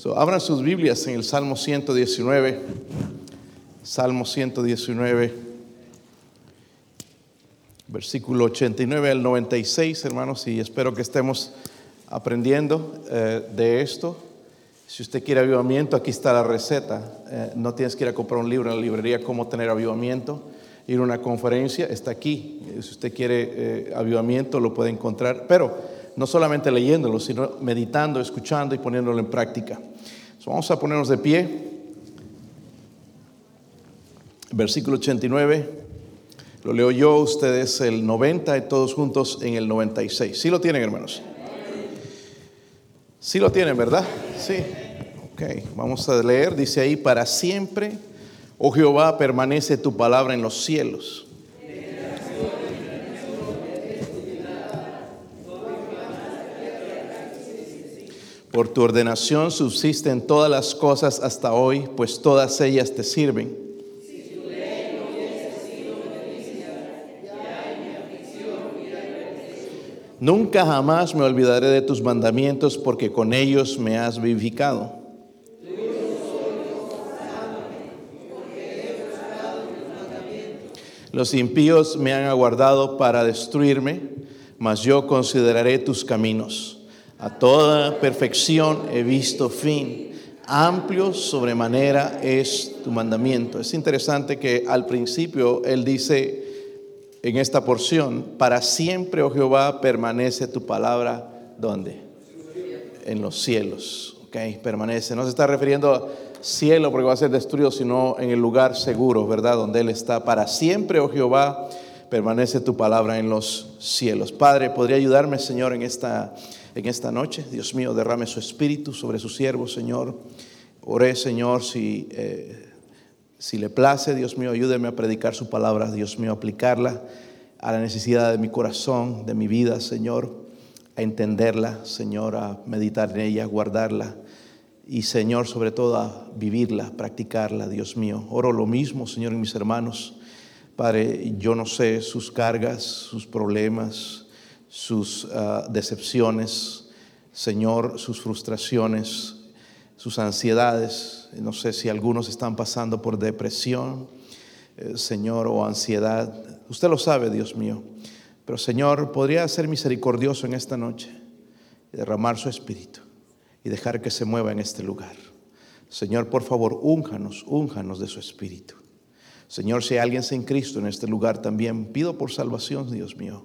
So, abran sus Biblias en el Salmo 119. Salmo 119, versículo 89 al 96, hermanos, y espero que estemos aprendiendo eh, de esto. Si usted quiere avivamiento, aquí está la receta. Eh, no tienes que ir a comprar un libro en la librería, cómo tener avivamiento. Ir a una conferencia, está aquí. Si usted quiere eh, avivamiento, lo puede encontrar. Pero no solamente leyéndolo, sino meditando, escuchando y poniéndolo en práctica. vamos a ponernos de pie. Versículo 89. Lo leo yo, ustedes el 90 y todos juntos en el 96. ¿Sí lo tienen, hermanos? Sí lo tienen, ¿verdad? Sí. Ok, vamos a leer. Dice ahí, para siempre, oh Jehová, permanece tu palabra en los cielos. Por tu ordenación subsisten todas las cosas hasta hoy, pues todas ellas te sirven. Nunca jamás me olvidaré de tus mandamientos porque con ellos me has vivificado. Los impíos me han aguardado para destruirme, mas yo consideraré tus caminos. A toda perfección he visto fin. Amplio sobremanera es tu mandamiento. Es interesante que al principio él dice en esta porción, para siempre, oh Jehová, permanece tu palabra, ¿dónde? En los cielos. Ok, permanece. No se está refiriendo a cielo porque va a ser destruido, sino en el lugar seguro, ¿verdad? Donde Él está. Para siempre, oh Jehová, permanece tu palabra en los cielos. Padre, ¿podría ayudarme, Señor, en esta en esta noche. Dios mío, derrame su espíritu sobre su siervo, Señor. Oré, Señor, si, eh, si le place, Dios mío, ayúdeme a predicar su palabra, Dios mío, aplicarla a la necesidad de mi corazón, de mi vida, Señor, a entenderla, Señor, a meditar en ella, a guardarla y, Señor, sobre todo a vivirla, practicarla, Dios mío. Oro lo mismo, Señor, en mis hermanos. Padre, yo no sé sus cargas, sus problemas, sus ah, decepciones, Señor, sus frustraciones, sus ansiedades. No sé si algunos están pasando por depresión, eh, Señor, o ansiedad. Usted lo sabe, Dios mío. Pero Señor, podría ser misericordioso en esta noche y derramar su espíritu y dejar que se mueva en este lugar. Señor, por favor, únjanos, únjanos de su espíritu. Señor, si hay alguien sin Cristo en este lugar también, pido por salvación, Dios mío.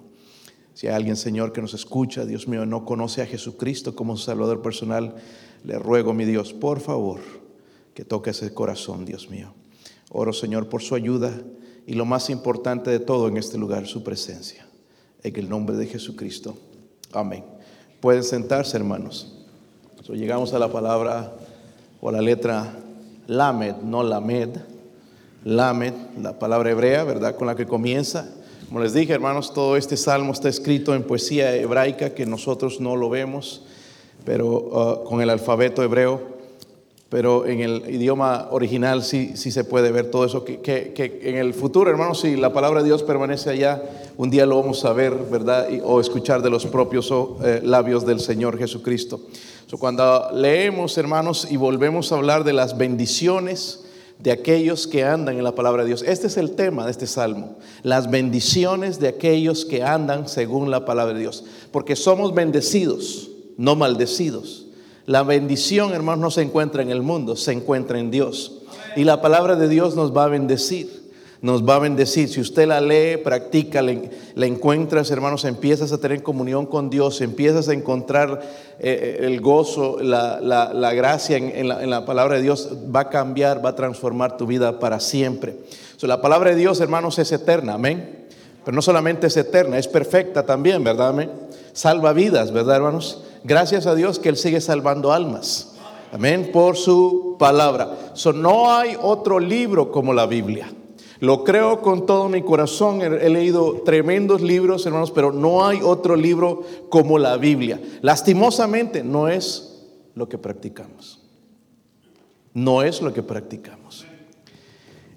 Si hay alguien, Señor, que nos escucha, Dios mío, no conoce a Jesucristo como Salvador personal, le ruego, mi Dios, por favor, que toque ese corazón, Dios mío. Oro, Señor, por su ayuda y lo más importante de todo en este lugar, su presencia. En el nombre de Jesucristo. Amén. Pueden sentarse, hermanos. llegamos a la palabra o a la letra Lamed, no Lamed. Lamed, la palabra hebrea, ¿verdad? Con la que comienza. Como les dije, hermanos, todo este salmo está escrito en poesía hebraica que nosotros no lo vemos, pero uh, con el alfabeto hebreo, pero en el idioma original sí, sí se puede ver todo eso. Que, en el futuro, hermanos, si la palabra de Dios permanece allá, un día lo vamos a ver, ¿verdad? o escuchar de los propios eh, labios del Señor Jesucristo. cuando leemos, hermanos, y volvemos a hablar de las bendiciones, de aquellos que andan en la palabra de Dios. Este es el tema de este salmo, las bendiciones de aquellos que andan según la palabra de Dios, porque somos bendecidos, no maldecidos. La bendición, hermanos, no se encuentra en el mundo, se encuentra en Dios. Y la palabra de Dios nos va a bendecir nos va a bendecir. Si usted la lee, practica, la encuentras, hermanos, empiezas a tener comunión con Dios, empiezas a encontrar eh, el gozo, la, gracia en, la, palabra de Dios, va a cambiar, va a transformar tu vida para siempre. la palabra de Dios, hermanos, es eterna, amén. Pero no solamente es eterna, es perfecta también, ¿verdad? Amén. Salva vidas, ¿verdad, hermanos? Gracias a Dios que Él sigue salvando almas. Amén, por su palabra. no hay otro libro como la Biblia. Lo creo con todo mi corazón. He, leído tremendos libros, hermanos, pero no hay otro libro como la Biblia. Lastimosamente, no es lo que practicamos. No es lo que practicamos.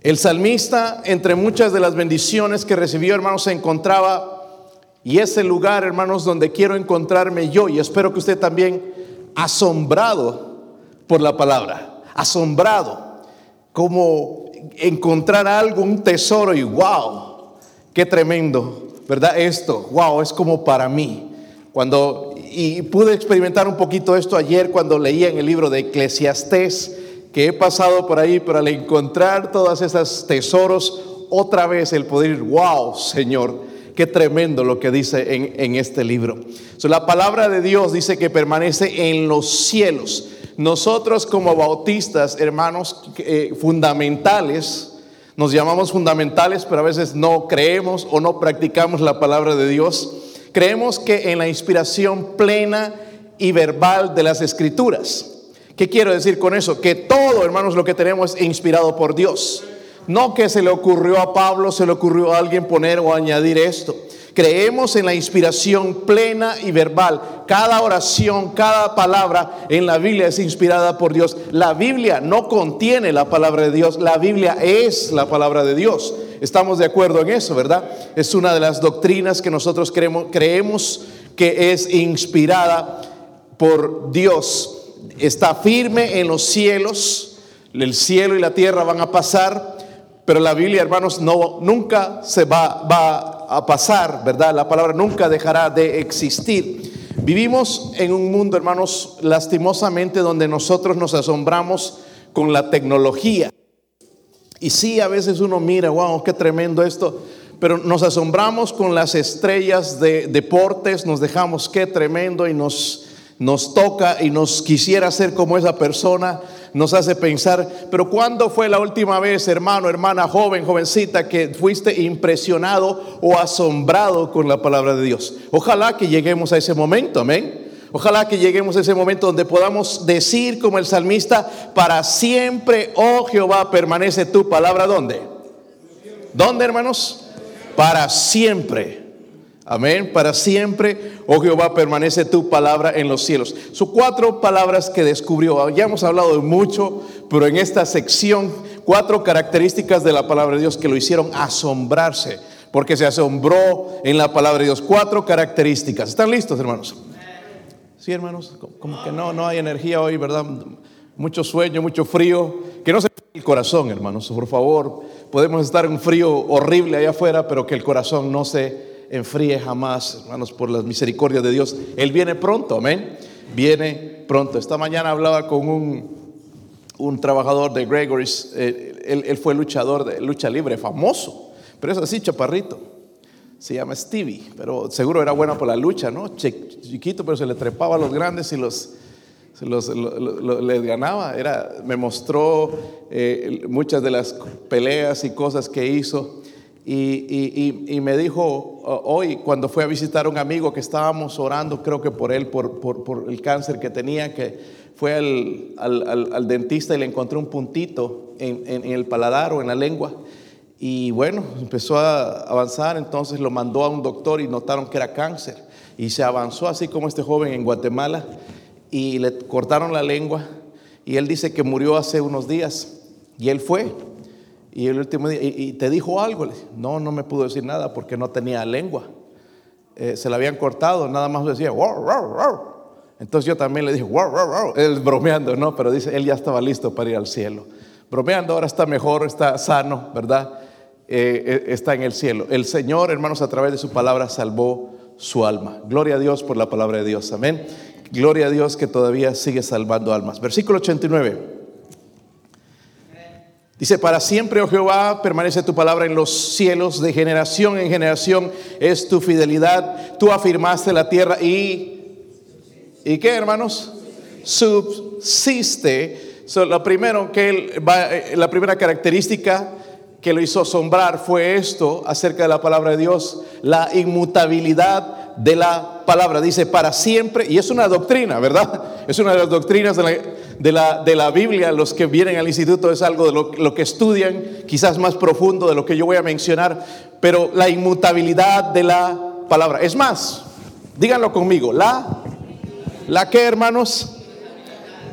El salmista, entre muchas de las bendiciones que recibió, hermanos, se encontraba, y es el lugar, hermanos, donde quiero encontrarme yo, y espero que usted también, asombrado por la palabra, asombrado, como encontrar algo, un tesoro y wow, qué tremendo, ¿verdad? Esto, wow, es como para mí. Cuando, y pude experimentar un poquito esto ayer cuando leía en el libro de Eclesiastés, que he pasado por ahí, pero al encontrar todas esas tesoros, otra vez el poder, wow, Señor, qué tremendo lo que dice en, este libro. la palabra de Dios dice que permanece en los cielos. Nosotros como bautistas, hermanos eh, fundamentales, nos llamamos fundamentales, pero a veces no creemos o no practicamos la palabra de Dios. Creemos que en la inspiración plena y verbal de las escrituras. ¿Qué quiero decir con eso? Que todo, hermanos, lo que tenemos es inspirado por Dios. No que se le ocurrió a Pablo, se le ocurrió a alguien poner o añadir esto. Creemos en la inspiración plena y verbal. Cada oración, cada palabra en la Biblia es inspirada por Dios. La Biblia no contiene la palabra de Dios, la Biblia es la palabra de Dios. Estamos de acuerdo en eso, ¿verdad? Es una de las doctrinas que nosotros creemos, creemos que es inspirada por Dios. Está firme en los cielos, el cielo y la tierra van a pasar, pero la Biblia, hermanos, no, nunca se va, va a pasar, ¿verdad? La palabra nunca dejará de existir. Vivimos en un mundo, hermanos, lastimosamente donde nosotros nos asombramos con la tecnología. Y sí, a veces uno mira, wow, qué tremendo esto, pero nos asombramos con las estrellas de deportes, nos dejamos qué tremendo y nos, nos toca y nos quisiera ser como esa persona nos hace pensar, pero ¿cuándo fue la última vez, hermano, hermana, joven, jovencita, que fuiste impresionado o asombrado con la palabra de Dios? Ojalá que lleguemos a ese momento, amén. Ojalá que lleguemos a ese momento donde podamos decir como el salmista, para siempre, oh Jehová, permanece tu palabra. ¿Dónde? ¿Dónde, hermanos? Para siempre. Amén. Para siempre, oh Jehová, permanece tu palabra en los cielos. Son cuatro palabras que descubrió. Ya hemos hablado de mucho, pero en esta sección, cuatro características de la palabra de Dios que lo hicieron asombrarse, porque se asombró en la palabra de Dios. Cuatro características. ¿Están listos, hermanos? Sí, hermanos. Como que no, no hay energía hoy, ¿verdad? Mucho sueño, mucho frío. Que no se el corazón, hermanos, por favor. Podemos estar en un frío horrible allá afuera, pero que el corazón no se enfríe jamás, hermanos, por las misericordias de Dios. Él viene pronto, amén. Viene pronto. Esta mañana hablaba con un, un trabajador de Gregory's. Eh, él, fue luchador de lucha libre, famoso, pero es así, chaparrito. Se llama Stevie, pero seguro era bueno por la lucha, ¿no? Chiquito, pero se le trepaba a los grandes y los, los, les ganaba. Era, me mostró eh, muchas de las peleas y cosas que hizo. Y, me dijo hoy, cuando fue a visitar a un amigo que estábamos orando, creo que por él, por, el cáncer que tenía, que fue al, dentista y le encontró un puntito en, el paladar o en la lengua. Y bueno, empezó a avanzar, entonces lo mandó a un doctor y notaron que era cáncer. Y se avanzó así como este joven en Guatemala y le cortaron la lengua. Y él dice que murió hace unos días. Y él fue y el último día, ¿y, te dijo algo? no, no me pudo decir nada porque no tenía lengua. Eh, se la habían cortado, nada más decía, Entonces yo también le dije, él bromeando, ¿no? Pero dice, él ya estaba listo para ir al cielo. Bromeando, ahora está mejor, está sano, ¿verdad? Eh, eh, está en el cielo. El Señor, hermanos, a través de su palabra salvó su alma. Gloria a Dios por la palabra de Dios. Amén. Gloria a Dios que todavía sigue salvando almas. Versículo 89. Dice, para siempre, oh Jehová, permanece tu palabra en los cielos, de generación en generación es tu fidelidad. Tú afirmaste la tierra y... ¿Y qué, hermanos? Subsiste. lo primero que él eh, la primera característica que lo hizo asombrar fue esto acerca de la palabra de Dios, la inmutabilidad de la palabra. Dice, para siempre, y es una doctrina, ¿verdad? Es una de las doctrinas de la de la, de la Biblia, los que vienen al instituto, es algo de lo, que estudian, quizás más profundo de lo que yo voy a mencionar, pero la inmutabilidad de la palabra. Es más, díganlo conmigo, la, la que hermanos,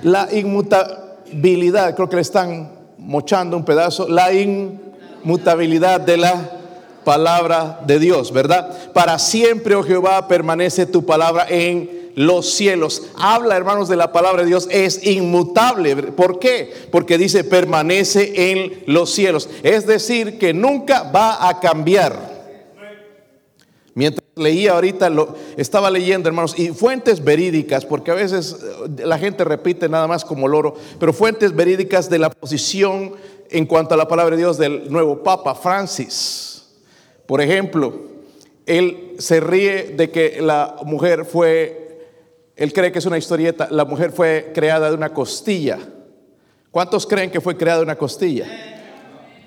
la inmutabilidad, creo que le están mochando un pedazo, la inmutabilidad de la palabra de Dios, ¿verdad? Para siempre, oh Jehová, permanece tu palabra en los cielos. Habla, hermanos, de la palabra de Dios, es inmutable. ¿Por qué? Porque dice, permanece en los cielos. Es decir, que nunca va a cambiar. Mientras leía ahorita, estaba leyendo, hermanos, y fuentes verídicas, porque a veces eh, la gente repite nada más como loro, pero fuentes verídicas de la posición en cuanto a la palabra de Dios del nuevo Papa Francis. Por ejemplo, él se ríe de que la mujer fue él cree que es una historieta. La mujer fue creada de una costilla. ¿Cuántos creen que fue creada de una costilla?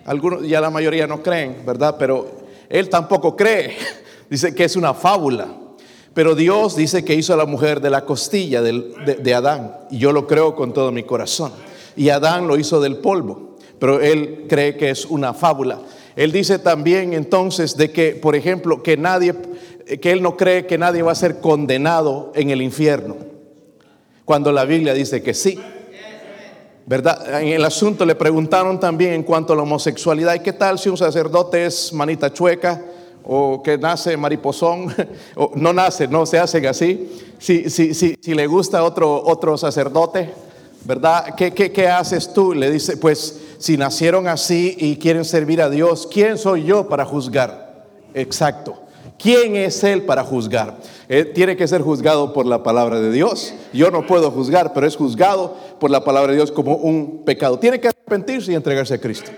Algunos, ya la mayoría no creen, ¿verdad? Pero él tampoco cree. Dice que es una fábula. Pero Dios dice que hizo a la mujer de la costilla de, de Adán. Y yo lo creo con todo mi corazón. Y Adán lo hizo del polvo. Pero él cree que es una fábula. Él dice también entonces de que, por ejemplo, que nadie que él no cree que nadie va a ser condenado en el infierno, cuando la Biblia dice que sí. ¿Verdad? En el asunto le preguntaron también en cuanto a la homosexualidad, ¿y qué tal si un sacerdote es manita chueca o que nace mariposón? o no nace, no se hacen así. Si, si, si, si le gusta otro, otro sacerdote, ¿verdad? ¿Qué, qué, qué haces tú? Le dice, pues si nacieron así y quieren servir a Dios, ¿quién soy yo para juzgar? Exacto. ¿Quién es Él para juzgar? Él tiene que ser juzgado por la palabra de Dios. Yo no puedo juzgar, pero es juzgado por la palabra de Dios como un pecado. Tiene que arrepentirse y entregarse a Cristo.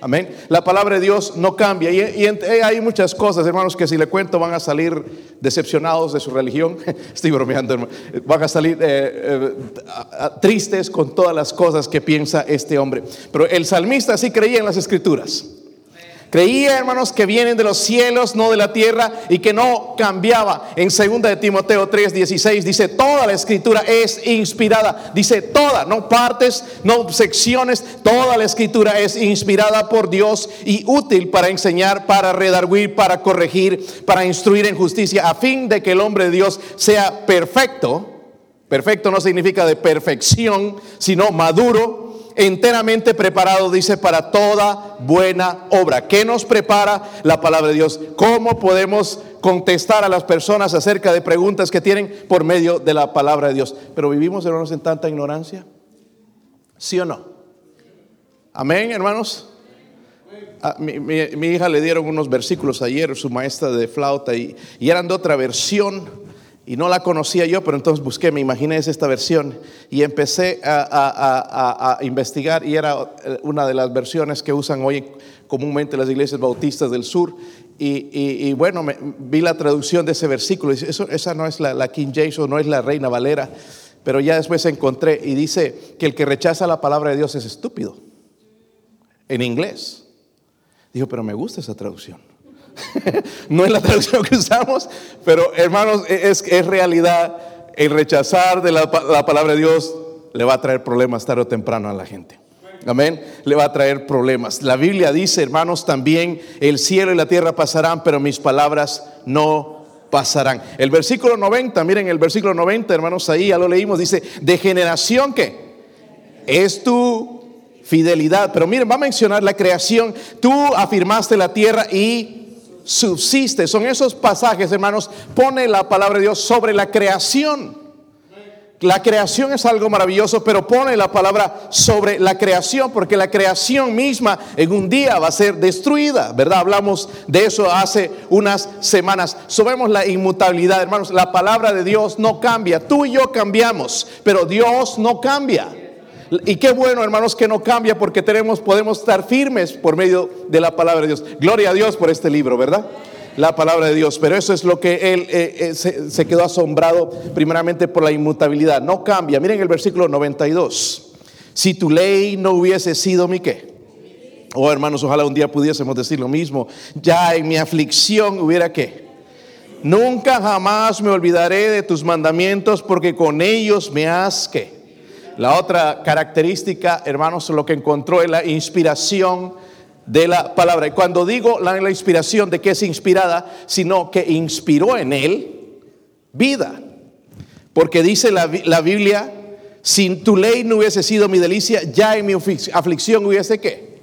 Amén. La palabra de Dios no cambia. Y, hay muchas cosas, hermanos, que si le cuento van a salir decepcionados de su religión. Estoy bromeando, hermano. Van a salir eh, eh, tristes con todas las cosas que piensa este hombre. Pero el salmista sí creía en las escrituras. Creía, hermanos, que vienen de los cielos, no de la tierra, y que no cambiaba. En 2 de Timoteo 3, 16 dice, toda la escritura es inspirada. Dice toda, no partes, no secciones, toda la escritura es inspirada por Dios y útil para enseñar, para redarguir, para corregir, para instruir en justicia, a fin de que el hombre de Dios sea perfecto. Perfecto no significa de perfección, sino maduro enteramente preparado, dice, para toda buena obra. ¿Qué nos prepara la palabra de Dios? ¿Cómo podemos contestar a las personas acerca de preguntas que tienen por medio de la palabra de Dios? Pero vivimos, hermanos, en tanta ignorancia. ¿Sí o no? Amén, hermanos. A mi, mi, hija le dieron unos versículos ayer, su maestra de flauta, y, y eran de otra versión y no la conocía yo, pero entonces busqué, me imaginé esta versión y empecé a, investigar y era eh, una de las versiones que usan hoy comúnmente las iglesias bautistas del sur. Y, bueno, vi la traducción de ese versículo. Eso, esa no es la, King James o no es la Reina Valera, pero ya después encontré y dice que el que rechaza la palabra de Dios es estúpido. En inglés. Dijo, pero me gusta esa traducción. no es la traducción que usamos, pero hermanos, e-, es, realidad. El rechazar de la, palabra de Dios le va a traer problemas tarde o temprano a la gente. Amén. Le va a traer problemas. La Biblia dice, hermanos, también el cielo y la tierra pasarán, pero mis palabras no pasarán. El versículo 90, miren el versículo 90, hermanos, ahí ya lo leímos, dice, de generación que es tu fidelidad. Pero miren, va a mencionar la creación. Tú afirmaste la tierra y subsiste. Son esos pasajes, hermanos, pone la palabra de Dios sobre la creación. La creación es algo maravilloso, pero pone la palabra sobre la creación, porque la creación misma en un día va a ser destruida, ¿verdad? Hablamos de eso hace unas semanas. Sabemos la inmutabilidad, hermanos. La palabra de Dios no cambia. Tú y yo cambiamos, pero Dios no cambia. Y qué bueno, hermanos, que no cambia porque tenemos, podemos estar firmes por medio de la palabra de Dios. Gloria a Dios por este libro, ¿verdad? La palabra de Dios. Pero eso es lo que él eh, eh, se, quedó asombrado primeramente por la inmutabilidad. No cambia. Miren el versículo 92. Si tu ley no hubiese sido mi qué. Oh, hermanos, ojalá un día pudiésemos decir lo mismo. Ya en mi aflicción hubiera qué. Nunca jamás me olvidaré de tus mandamientos porque con ellos me has que la otra característica, hermanos, lo que encontró es la inspiración de la palabra. Y cuando digo la, inspiración de que es inspirada, sino que inspiró en él vida. Porque dice la, la Biblia, sin tu ley no hubiese sido mi delicia, ya en mi aflicción hubiese qué.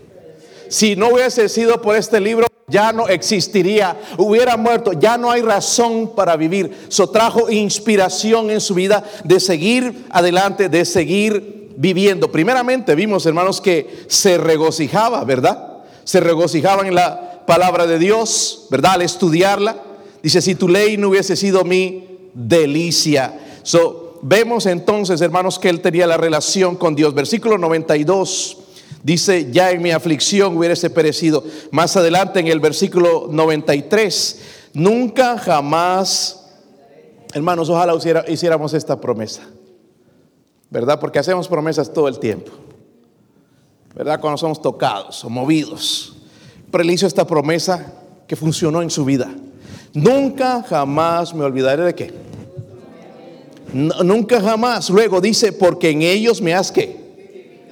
Si no hubiese sido por este libro, ya no existiría, hubiera muerto, ya no hay razón para vivir. Eso trajo inspiración en su vida de seguir adelante, de seguir viviendo. Primeramente vimos, hermanos, que se regocijaba, ¿verdad? Se regocijaban en la palabra de Dios, ¿verdad? Al estudiarla. Dice, si tu ley no hubiese sido mi delicia. So, vemos entonces, hermanos, que él tenía la relación con Dios. Versículo 92 Dice, ya en mi aflicción hubiese perecido. Más adelante en el versículo 93, nunca jamás, hermanos, ojalá hiciéramos esta promesa. ¿Verdad? Porque hacemos promesas todo el tiempo. ¿Verdad? Cuando somos tocados o movidos. Pero él hizo esta promesa que funcionó en su vida. Nunca jamás me olvidaré de qué. nunca jamás. Luego dice, porque en ellos me has que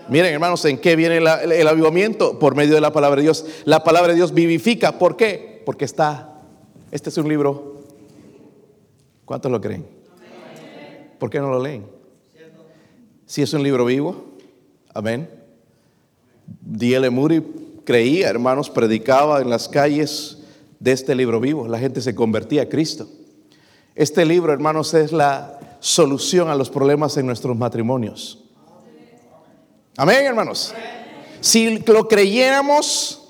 Miren, hermanos, ¿en qué viene el avivamiento? Por medio de la palabra de Dios. La palabra de Dios vivifica. ¿Por qué? Porque está. Este es un libro. ¿Cuántos lo creen? ¿Por qué no lo leen? Si es un libro vivo. Amén. D.L. Moody creía, hermanos, predicaba en las calles de este libro vivo. La gente se convertía a Cristo. Este libro, hermanos, es la solución a los problemas en nuestros matrimonios. Amén, hermanos. Si lo creyéramos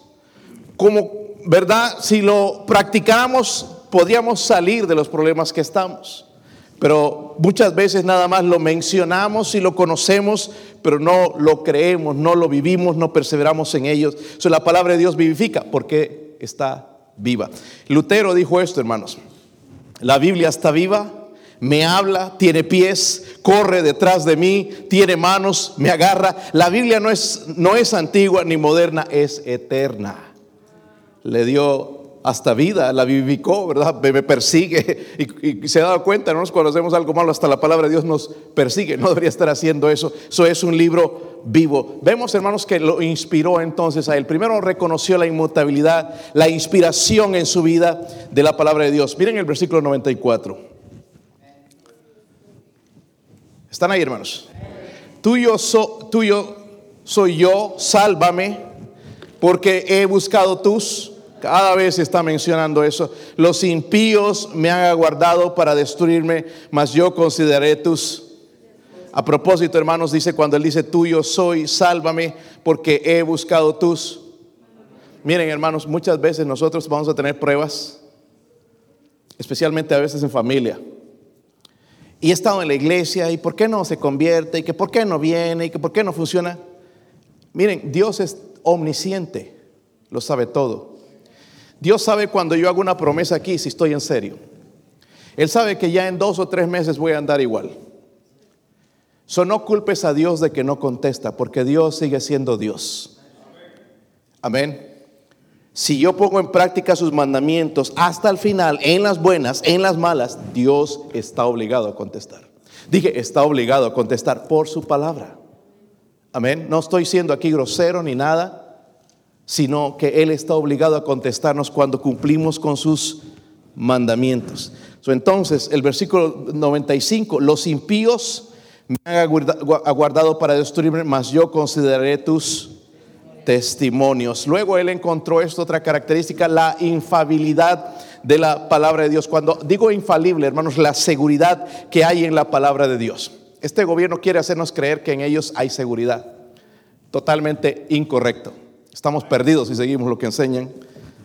como verdad, si lo practicáramos, podríamos salir de los problemas que estamos. Pero muchas veces nada más lo mencionamos y lo conocemos, pero no lo creemos, no lo vivimos, no perseveramos en ellos. So, la palabra de Dios vivifica porque está viva. Lutero dijo esto, hermanos. La Biblia está viva me habla, tiene pies, corre detrás de mí, tiene manos, me agarra. La Biblia no es, no es antigua ni moderna, es eterna. Le dio hasta vida, la vivificó, ¿verdad? Me, persigue y, se ha dado cuenta, ¿no? cuando hacemos algo malo, hasta la palabra de Dios nos persigue, no debería estar haciendo eso. Eso es un libro vivo. Vemos, hermanos, que lo inspiró entonces a él. Primero reconoció la inmutabilidad, la inspiración en su vida de la palabra de Dios. Miren el versículo 94. ¿Están ahí, hermanos? Tuyo, tuyo soy yo, sálvame, porque he buscado tus. Cada vez está mencionando eso. Los impíos me han aguardado para destruirme, mas yo consideré tus. A propósito, hermanos, dice cuando él dice tuyo soy, sálvame, porque he buscado tus. Miren, hermanos, muchas veces nosotros vamos a tener pruebas, especialmente a veces en familia y he estado en la iglesia y por qué no se convierte y que por qué no viene y que por qué no funciona. Miren, Dios es omnisciente, lo sabe todo. Dios sabe cuando yo hago una promesa aquí si estoy en serio. Él sabe que ya en dos o tres meses voy a andar igual. So no culpes a Dios de que no contesta, porque Dios sigue siendo Dios. Amén si yo pongo en práctica sus mandamientos hasta el final, en las buenas, en las malas, Dios está obligado a contestar. Dije, está obligado a contestar por su palabra. Amén. No estoy siendo aquí grosero ni nada, sino que Él está obligado a contestarnos cuando cumplimos con sus mandamientos. entonces, el versículo 95, los impíos me han aguardado para destruirme, mas yo consideraré tus testimonios. Luego él encontró esta otra característica, la infabilidad de la palabra de Dios. Cuando digo infalible, hermanos, la seguridad que hay en la palabra de Dios. Este gobierno quiere hacernos creer que en ellos hay seguridad. Totalmente incorrecto. Estamos perdidos si seguimos lo que enseñan.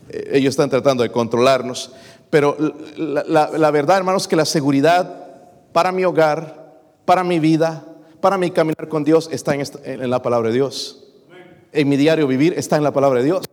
Eh, ellos están tratando de controlarnos. Pero la, verdad, hermanos, que la seguridad para mi hogar, para mi vida, para mi caminar con Dios está en, en la palabra de Dios en mi diario vivir está en la palabra de Dios.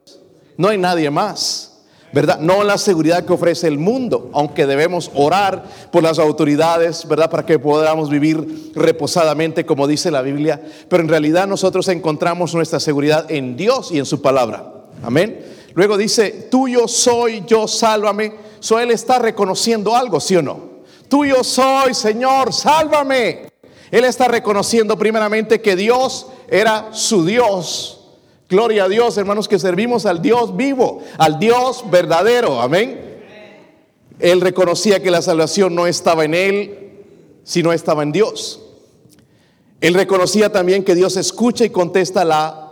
No hay nadie más. ¿verdad? No la seguridad que ofrece el mundo, aunque debemos orar por las autoridades, ¿verdad? Para que podamos vivir reposadamente, como dice la Biblia. Pero en realidad nosotros encontramos nuestra seguridad en Dios y en su palabra. Amén. Luego dice, tuyo soy, yo sálvame. So él está reconociendo algo, ¿sí o no? Tuyo soy, Señor, sálvame. Él está reconociendo primeramente que Dios era su Dios Gloria a Dios, hermanos, que servimos al Dios vivo, al Dios verdadero. Amén. Él reconocía que la salvación no estaba en él, sino estaba en Dios. Él reconocía también que Dios escucha y contesta la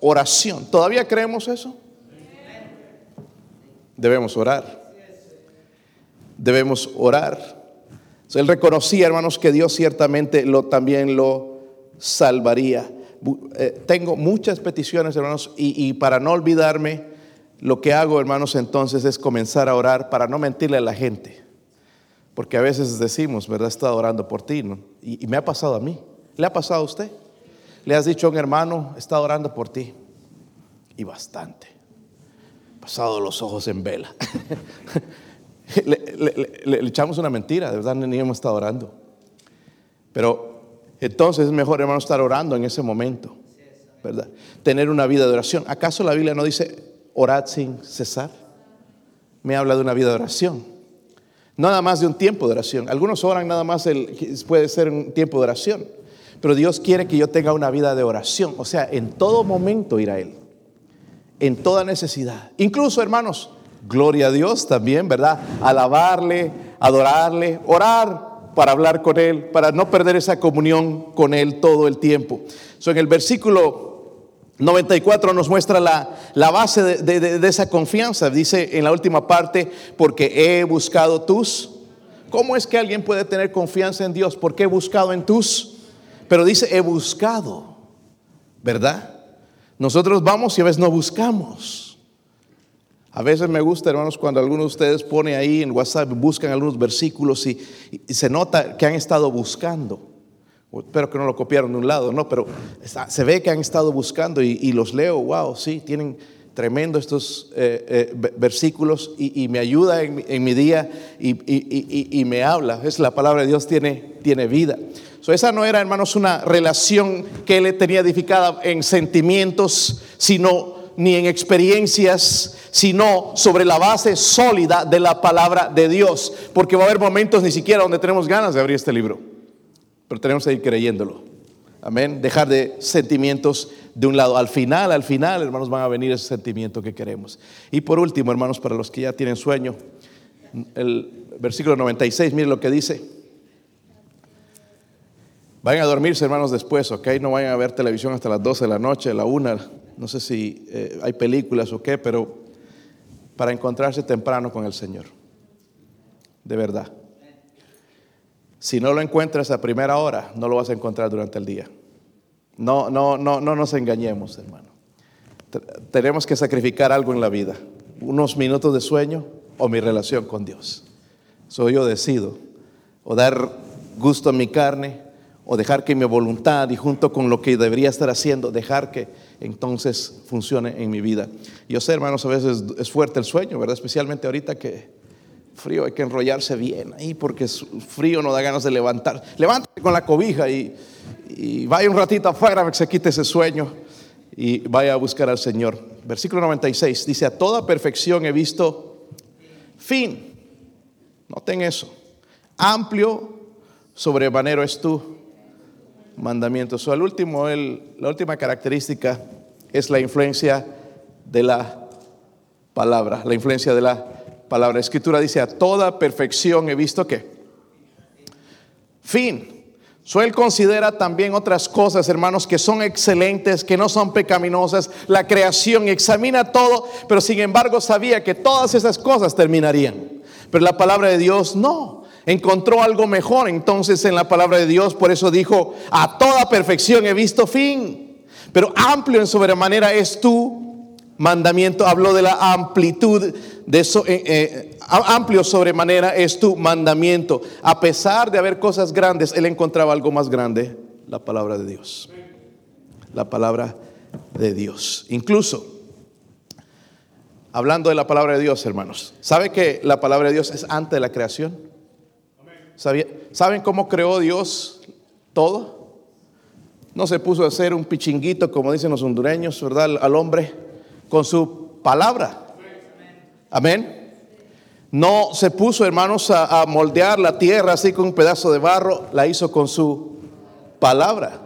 oración. ¿Todavía creemos eso? Debemos orar. Debemos orar. él reconocía, hermanos, que Dios ciertamente lo, también lo salvaría. Eh, tengo muchas peticiones, hermanos, y, para no olvidarme, lo que hago, hermanos, entonces es comenzar a orar para no mentirle a la gente. Porque a veces decimos, ¿verdad? He estado orando por ti, ¿no? y, y me ha pasado a mí. ¿Le ha pasado a usted? Le has dicho a un hermano, está orando por ti. Y bastante. Pasado los ojos en vela. le, echamos una mentira, de verdad ni hemos estado orando. Pero entonces es mejor, hermano, estar orando en ese momento. ¿Verdad? Tener una vida de oración. ¿Acaso la Biblia no dice orad sin cesar? Me habla de una vida de oración. Nada más de un tiempo de oración. Algunos oran nada más, puede ser un tiempo de oración. Pero Dios quiere que yo tenga una vida de oración. O sea, en todo momento ir a Él. En toda necesidad. Incluso, hermanos, gloria a Dios también, ¿verdad? Alabarle, adorarle, orar para hablar con Él, para no perder esa comunión con Él todo el tiempo. So, en el versículo 94 nos muestra la, la base de, de, esa confianza. Dice en la última parte, porque he buscado tus. ¿Cómo es que alguien puede tener confianza en Dios? Porque he buscado en tus pero dice, he buscado, ¿verdad? Nosotros vamos y a veces no buscamos. A veces me gusta, hermanos, cuando algunos de ustedes pone ahí en WhatsApp, buscan algunos versículos y, se nota que han estado buscando. Espero que no lo copiaron de un lado, no, pero se ve que han estado buscando y, los leo, wow, sí, tienen tremendo estos eh, eh, versículos y, me ayuda en, mi día y, me habla. Es la palabra de Dios tiene, tiene vida esa no era, hermanos, una relación que él tenía edificada en sentimientos, sino ni en experiencias, sino sobre la base sólida de la palabra de Dios. Porque va a haber momentos ni siquiera donde tenemos ganas de abrir este libro, pero tenemos que ir creyéndolo. Amén. Dejar de sentimientos de un lado. Al final, al final, hermanos, van a venir ese sentimiento que queremos. Y por último, hermanos, para los que ya tienen sueño, el versículo 96, miren lo que dice. Vayan a dormirse, hermanos, después, ¿ok? No vayan a ver televisión hasta las 12 de la noche, la 1. No sé si eh, hay películas o qué, pero para encontrarse temprano con el Señor. De verdad. Si no lo encuentras a primera hora, no lo vas a encontrar durante el día. No, no, no, no nos engañemos, hermano. Tenemos que sacrificar algo en la vida. Unos minutos de sueño o mi relación con Dios. Soy yo decido. O dar gusto a mi carne o dejar que mi voluntad y junto con lo que debería estar haciendo, dejar que entonces funcione en mi vida. Yo sé, hermanos, a veces es fuerte el sueño, ¿verdad? Especialmente ahorita que frío, hay que enrollarse bien ahí porque frío no da ganas de levantar. Levántate con la cobija y, vaya un ratito afuera para que se quite ese sueño y vaya a buscar al Señor. Versículo 96 dice, a toda perfección he visto fin. Noten eso. Amplio, sobremanero es tú mandamientos. O el último, la última característica es la influencia de la palabra, la influencia de la palabra. La escritura dice, a toda perfección he visto que. Fin. So, él considera también otras cosas, hermanos, que son excelentes, que no son pecaminosas, la creación, examina todo, pero sin embargo sabía que todas esas cosas terminarían. Pero la palabra de Dios no encontró algo mejor entonces en la palabra de Dios, por eso dijo, a toda perfección he visto fin, pero amplio en sobremanera es tu mandamiento, habló de la amplitud de eso, eh, eh, amplio sobremanera es tu mandamiento, a pesar de haber cosas grandes, él encontraba algo más grande, la palabra de Dios, la palabra de Dios, incluso Hablando de la palabra de Dios, hermanos. ¿Sabe que la palabra de Dios es antes de la creación? ¿Saben cómo creó Dios todo? No se puso a hacer un pichinguito, como dicen los hondureños, ¿verdad? Al hombre con su palabra. Amén. No se puso, hermanos, a, moldear la tierra así con un pedazo de barro, la hizo con su palabra.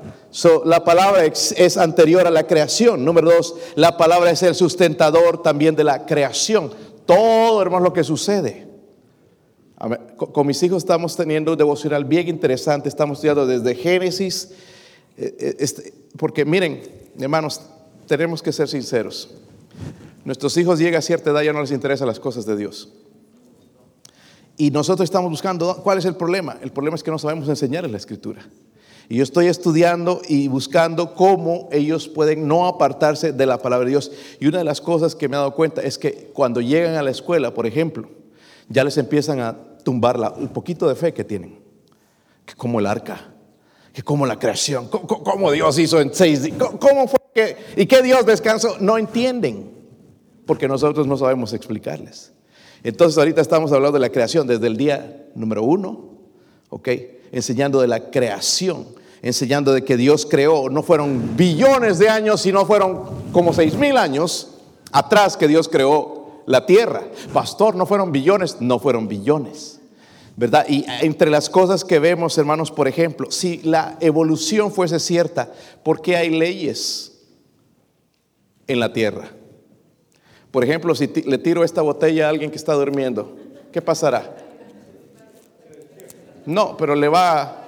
la palabra es, anterior a la creación. Número dos, la palabra es el sustentador también de la creación. Todo, hermanos, lo que sucede. Con mis hijos estamos teniendo un devocional bien interesante, estamos estudiando desde Génesis, eh, eh, este, porque miren, hermanos, tenemos que ser sinceros. Nuestros hijos llegan a cierta edad ya no les interesan las cosas de Dios. Y nosotros estamos buscando, ¿cuál es el problema? El problema es que no sabemos enseñar la escritura. Y yo estoy estudiando y buscando cómo ellos pueden no apartarse de la palabra de Dios. Y una de las cosas que me he dado cuenta es que cuando llegan a la escuela, por ejemplo, ya les empiezan a tumbar la, el poquito de fe que tienen. Que como el arca, que como la creación, como Dios hizo en seis días, cómo fue que, y qué Dios descansó. No entienden, porque nosotros no sabemos explicarles. Entonces ahorita estamos hablando de la creación desde el día número uno, ¿ok? Enseñando de la creación enseñando de que Dios creó, no fueron billones de años, sino fueron como seis mil años atrás que Dios creó la tierra. Pastor, no fueron billones, no fueron billones. ¿Verdad? Y entre las cosas que vemos, hermanos, por ejemplo, si la evolución fuese cierta, ¿por qué hay leyes en la tierra? Por ejemplo, si le tiro esta botella a alguien que está durmiendo, ¿qué pasará? No, pero le va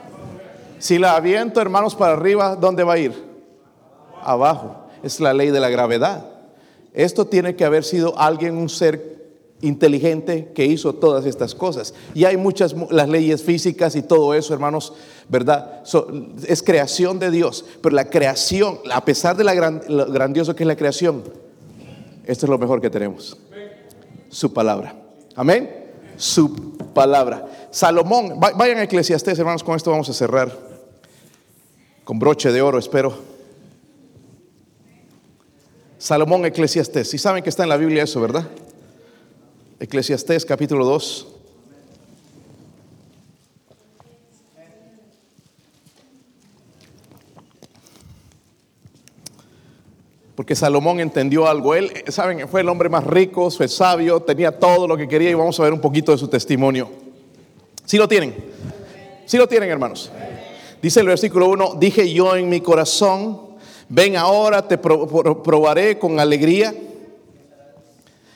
si la aviento, hermanos, para arriba, ¿dónde va a ir? Abajo. Es la ley de la gravedad. Esto tiene que haber sido alguien, un ser inteligente que hizo todas estas cosas. Y hay muchas, las leyes físicas y todo eso, hermanos, ¿verdad? es creación de Dios. Pero la creación, a pesar de la lo grandioso que es la creación, esto es lo mejor que tenemos. Su palabra. Amén. Su palabra. Salomón, vayan a Eclesiastés, hermanos, con esto vamos a cerrar con broche de oro, espero. Salomón Eclesiastés. Si saben que está en la Biblia eso, ¿verdad? Eclesiastés capítulo 2. Porque Salomón entendió algo. Él, saben, fue el hombre más rico, fue sabio, tenía todo lo que quería y vamos a ver un poquito de su testimonio. ¿Sí lo tienen? ¿Sí lo tienen, hermanos? Dice el versículo 1, dije yo en mi corazón, ven ahora, te probaré con alegría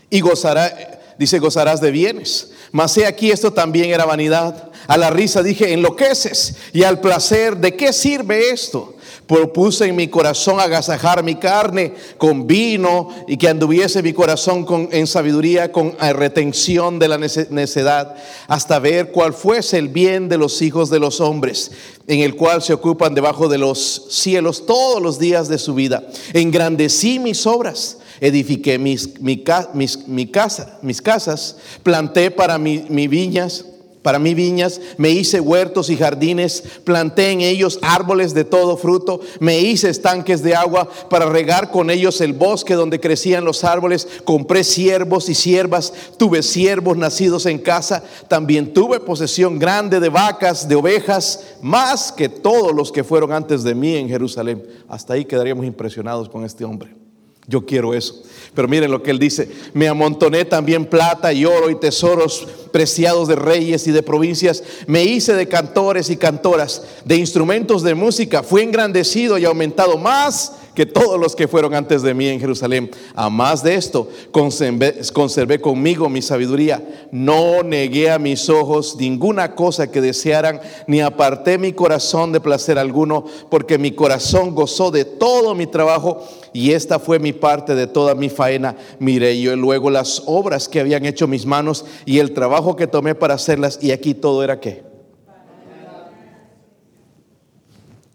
y gozará, dice, gozarás de bienes. Mas he aquí esto también era vanidad. A la risa dije, enloqueces. Y al placer, ¿de qué sirve esto? Propuse en mi corazón agasajar mi carne con vino y que anduviese mi corazón con, en sabiduría, con retención de la necedad, hasta ver cuál fuese el bien de los hijos de los hombres, en el cual se ocupan debajo de los cielos todos los días de su vida. Engrandecí mis obras edifiqué mis, mi, casa, mis casas, planté para mis viñas para mí viñas, me hice huertos y jardines, planté en ellos árboles de todo fruto, me hice estanques de agua para regar con ellos el bosque donde crecían los árboles, compré siervos y siervas, tuve siervos nacidos en casa, también tuve posesión grande de vacas, de ovejas, más que todos los que fueron antes de mí en Jerusalén. Hasta ahí quedaríamos impresionados con este hombre. Yo quiero eso. Pero miren lo que él dice. Me amontoné también plata y oro y tesoros preciados de reyes y de provincias. Me hice de cantores y cantoras, de instrumentos de música. Fui engrandecido y aumentado más que todos los que fueron antes de mí en Jerusalén. A más de esto, conservé, conmigo mi sabiduría. No negué a mis ojos ninguna cosa que desearan, ni aparté mi corazón de placer alguno, porque mi corazón gozó de todo mi trabajo y esta fue mi parte de toda mi faena. Miré yo luego las obras que habían hecho mis manos y el trabajo que tomé para hacerlas, y aquí todo era qué.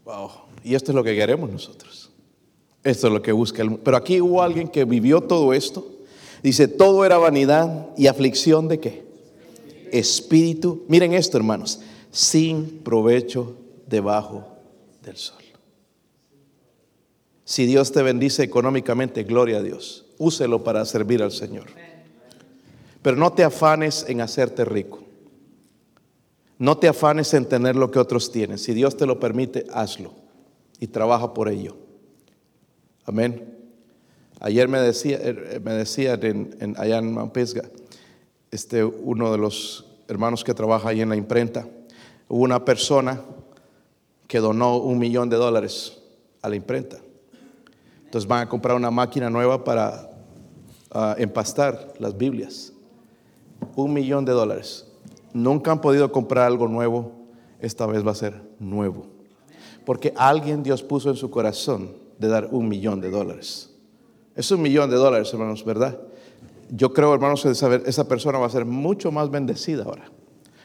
Wow. Y esto es lo que queremos nosotros. Esto es lo que busca el Pero aquí hubo alguien que vivió todo esto. Dice, todo era vanidad y aflicción de qué? Espíritu. Miren esto, hermanos. Sin provecho debajo del sol. Si Dios te bendice económicamente, gloria a Dios. Úselo para servir al Señor. Pero no te afanes en hacerte rico. No te afanes en tener lo que otros tienen. Si Dios te lo permite, hazlo y trabaja por ello. Amén. Ayer me decía, er, me decía en, allá en Mampesga, este, uno de los hermanos que trabaja ahí en la imprenta, hubo una persona que donó un millón de dólares a la imprenta. Entonces van a comprar una máquina nueva para ah, empastar las Biblias. Un millón de dólares. Nunca han podido comprar algo nuevo. Esta vez va a ser nuevo. Porque alguien Dios puso en su corazón de dar un millón de dólares. Es un millón de dólares, hermanos, ¿verdad? Yo creo, hermanos, que esa, persona va a ser mucho más bendecida ahora.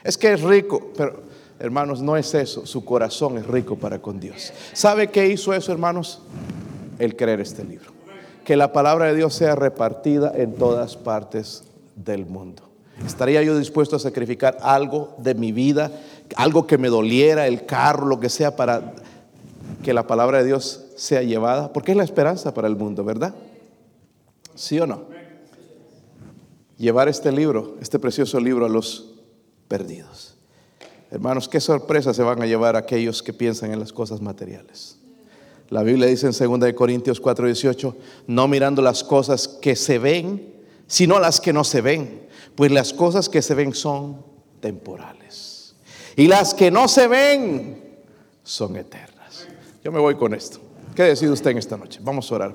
Es que es rico, pero hermanos, no es eso. Su corazón es rico para con Dios. ¿Sabe qué hizo eso, hermanos? El creer este libro. Que la palabra de Dios sea repartida en todas partes del mundo. ¿Estaría yo dispuesto a sacrificar algo de mi vida, algo que me doliera, el carro, lo que sea, para que la palabra de Dios sea llevada? Porque es la esperanza para el mundo, ¿verdad? ¿Sí o no? Llevar este libro, este precioso libro a los perdidos. Hermanos, qué sorpresa se van a llevar aquellos que piensan en las cosas materiales. La Biblia dice en 2 Corintios 4:18, no mirando las cosas que se ven, sino las que no se ven, pues las cosas que se ven son temporales. Y las que no se ven son eternas. Yo me voy con esto. ¿Qué decide usted en esta noche? Vamos a orar.